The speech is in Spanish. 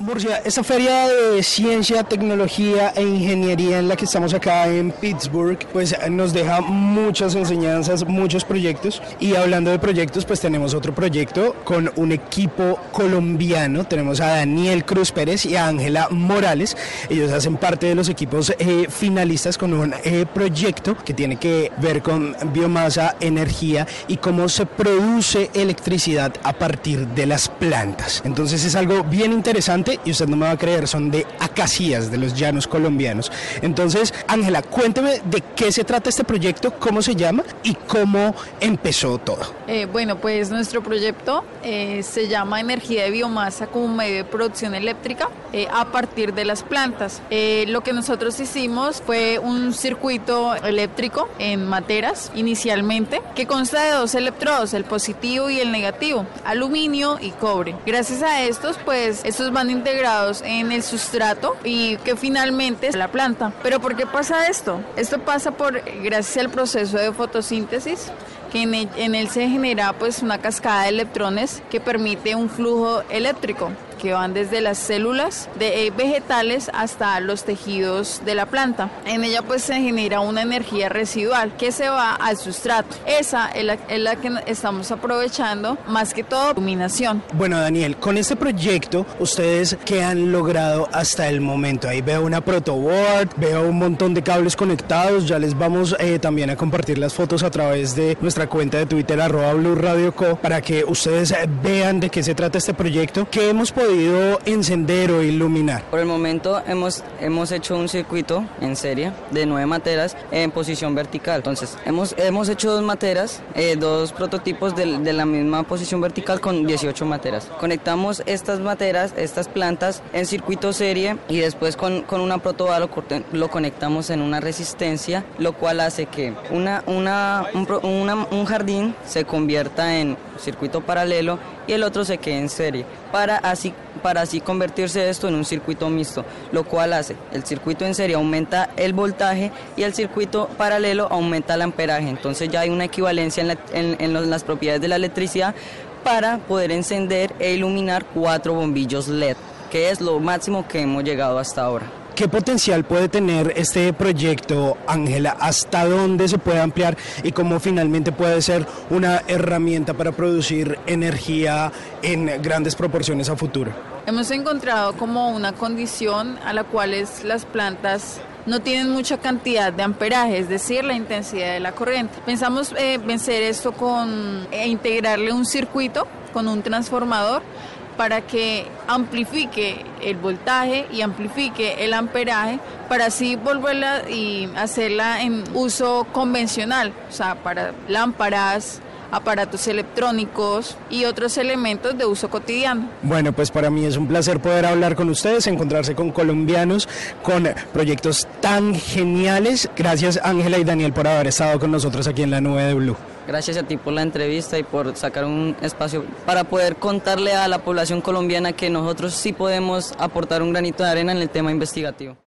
Murcia, esta feria de ciencia, tecnología e ingeniería en la que estamos acá en Pittsburgh, pues nos deja muchas enseñanzas, muchos proyectos. Y hablando de proyectos, pues tenemos otro proyecto con un equipo colombiano. Tenemos a Daniel Cruz Pérez y a Ángela Morales. Ellos hacen parte de los equipos eh, finalistas con un eh, proyecto que tiene que ver con biomasa, energía y cómo se produce electricidad a partir de las plantas. Entonces es algo bien interesante y usted no me va a creer, son de Acacias, de los llanos colombianos. Entonces, Ángela, cuénteme de qué se trata este proyecto, cómo se llama y cómo empezó todo. Eh, bueno, pues nuestro proyecto eh, se llama Energía de Biomasa como medio de producción eléctrica eh, a partir de las plantas. lo que nosotros hicimos fue un circuito eléctrico en materas inicialmente que consta de dos electrodos, el positivo y el negativo, aluminio y cobre. Gracias a estos, pues estos van integrados en el sustrato y que finalmente es la planta. Pero ¿por qué pasa esto? Esto pasa por gracias al proceso de fotosíntesis que en él, se genera pues una cascada de electrones que permite un flujo eléctrico que van desde las células de eh, vegetales hasta los tejidos de la planta. En ella pues se genera una energía residual que se va al sustrato. Esa es la, que estamos aprovechando más que todo iluminación. Bueno Daniel, con este proyecto ustedes qué han logrado hasta el momento? Ahí veo una protoboard, veo un montón de cables conectados, ya les vamos eh, también a compartir las fotos a través de nuestra cuenta de Twitter arroba Blue Radio Co para que ustedes vean de qué se trata este proyecto, qué hemos podido encender o iluminar? Por el momento hemos, hemos hecho un circuito en serie de nueve materas en posición vertical. Entonces, hemos, hemos hecho dos materas, eh, dos prototipos de, la misma posición vertical con 18 materas. Conectamos estas materas, estas plantas en circuito serie y después con, con una protobala lo, conectamos en una resistencia, lo cual hace que una, un, una, un jardín se convierta en circuito paralelo y el otro se quede en serie, para así, para así convertirse esto en un circuito mixto, lo cual hace, el circuito en serie aumenta el voltaje y el circuito paralelo aumenta el amperaje, entonces ya hay una equivalencia en, en las propiedades de la electricidad para poder encender e iluminar cuatro bombillos LED, que es lo máximo que hemos llegado hasta ahora. ¿Qué potencial puede tener este proyecto, Ángela? ¿Hasta dónde se puede ampliar y cómo finalmente puede ser una herramienta para producir energía en grandes proporciones a futuro? Hemos encontrado como una condición a la cual las plantas no tienen mucha cantidad de amperaje, es decir, la intensidad de la corriente. Pensamos eh, vencer esto con e integrarle un circuito con un transformador para que amplifique el voltaje y amplifique el amperaje para así volverla y hacerla en uso convencional, o sea, para lámparas, aparatos electrónicos y otros elementos de uso cotidiano. Bueno, pues para mí es un placer poder hablar con ustedes, encontrarse con colombianos, con proyectos tan geniales. Gracias Ángela y Daniel por haber estado con nosotros aquí en la nube de Blue. Gracias a ti por la entrevista y por sacar un espacio para poder contarle a la población colombiana que nosotros sí podemos aportar un granito de arena en el tema investigativo.